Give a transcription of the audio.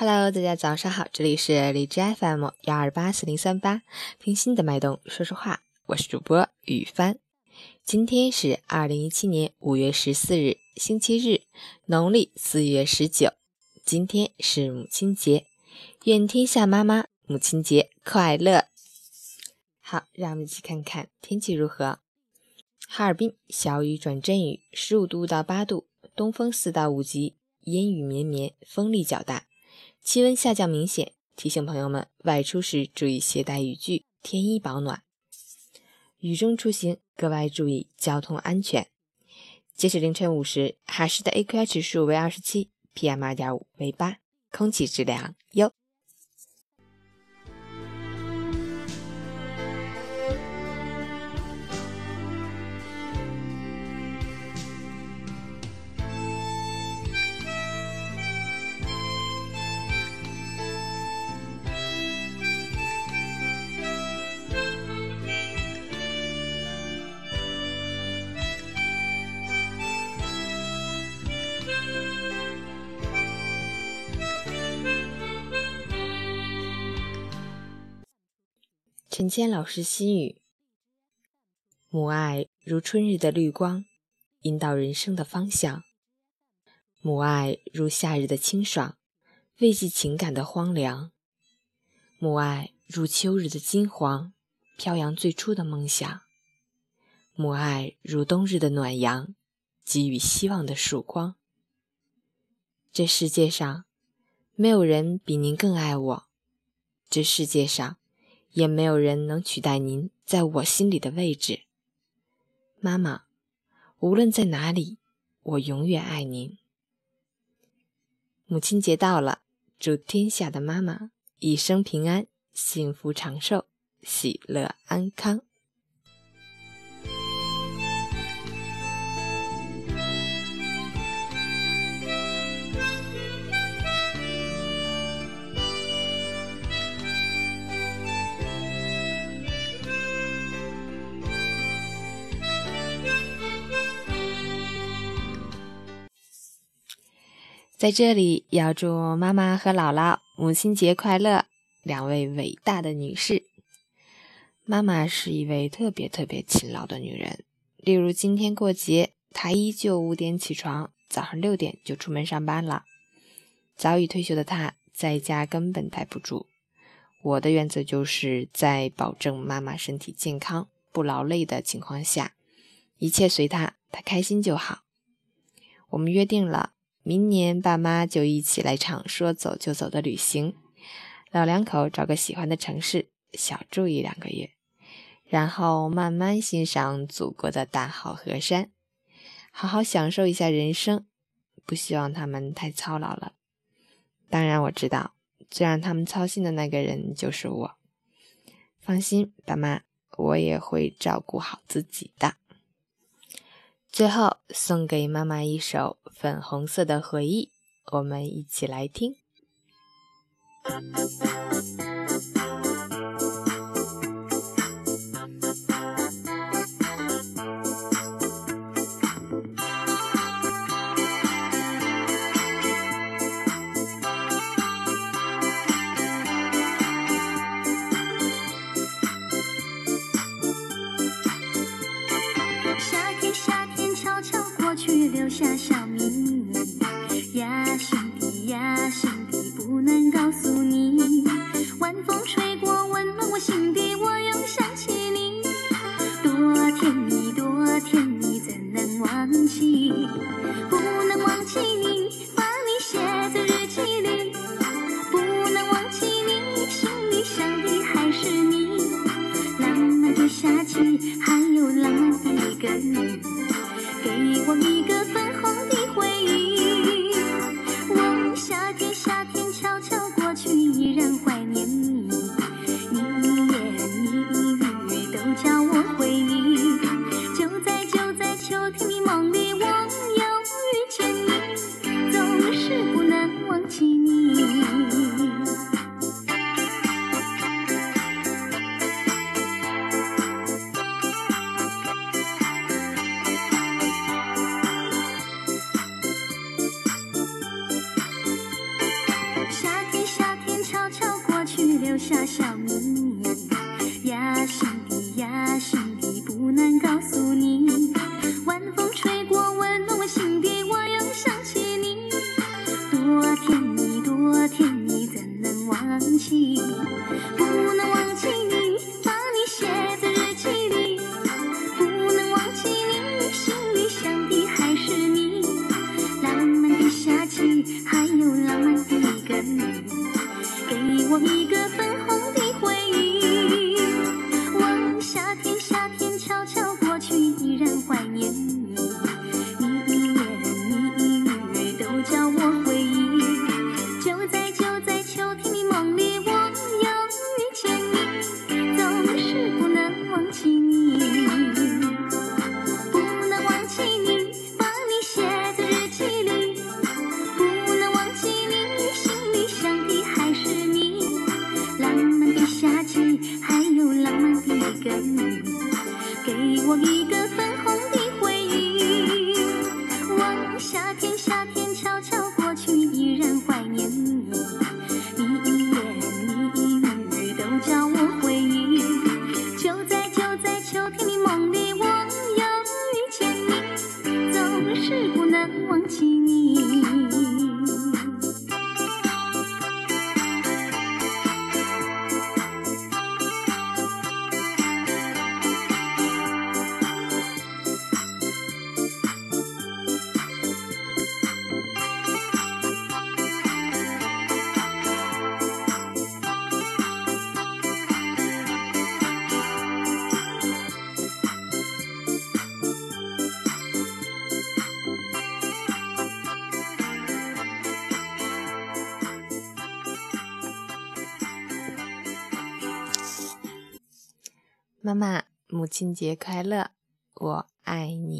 Hello，大家早上好，这里是荔枝 FM 幺二八四零三八，听心的脉动说说话，我是主播雨帆。今天是二零一七年五月十四日，星期日，农历四月十九。今天是母亲节，愿天下妈妈母亲节快乐。好，让我们一起看看天气如何。哈尔滨小雨转阵雨，十五度到八度，东风四到五级，烟雨绵绵，风力较大。气温下降明显，提醒朋友们外出时注意携带雨具，添衣保暖。雨中出行格外注意交通安全。截止凌晨五时，哈市的 AQI 指数为二十七，PM 二点五为八，空气质量优。陈谦老师心语：母爱如春日的绿光，引导人生的方向；母爱如夏日的清爽，慰藉情感的荒凉；母爱如秋日的金黄，飘扬最初的梦想；母爱如冬日的暖阳，给予希望的曙光。这世界上，没有人比您更爱我。这世界上。也没有人能取代您在我心里的位置，妈妈。无论在哪里，我永远爱您。母亲节到了，祝天下的妈妈一生平安、幸福长寿、喜乐安康。在这里要祝妈妈和姥姥母亲节快乐，两位伟大的女士。妈妈是一位特别特别勤劳的女人，例如今天过节，她依旧五点起床，早上六点就出门上班了。早已退休的她，在家根本待不住。我的原则就是在保证妈妈身体健康、不劳累的情况下，一切随她，她开心就好。我们约定了。明年爸妈就一起来场说走就走的旅行，老两口找个喜欢的城市小住一两个月，然后慢慢欣赏祖国的大好河山，好好享受一下人生。不希望他们太操劳了。当然我知道，最让他们操心的那个人就是我。放心，爸妈，我也会照顾好自己的。最后送给妈妈一首《粉红色的回忆》，我们一起来听。告诉你。晚风吹过，温暖我心底，我又想起你，多甜蜜，多甜蜜，怎能忘记？不能忘记你，把你写在日记里，不能忘记你，心里想的还是你。浪漫的夏季，还有浪漫的一个你。给我一个粉红的回忆，真会下小谜呀，心底呀，心底不能告诉你。晚风吹过，温暖我心底，我又想起你，多甜蜜，多甜蜜，怎能忘记？不能忘记你，把你写在日记里，不能忘记你，心里想的还是你。浪漫的夏季，还有浪漫的一个你，我一个粉夏天，夏天悄悄过去，依然怀念你。你一言，你一语，都叫我回忆。就在就在秋天的梦里，我又遇见你，总是不能忘记你。妈妈，母亲节快乐！我爱你。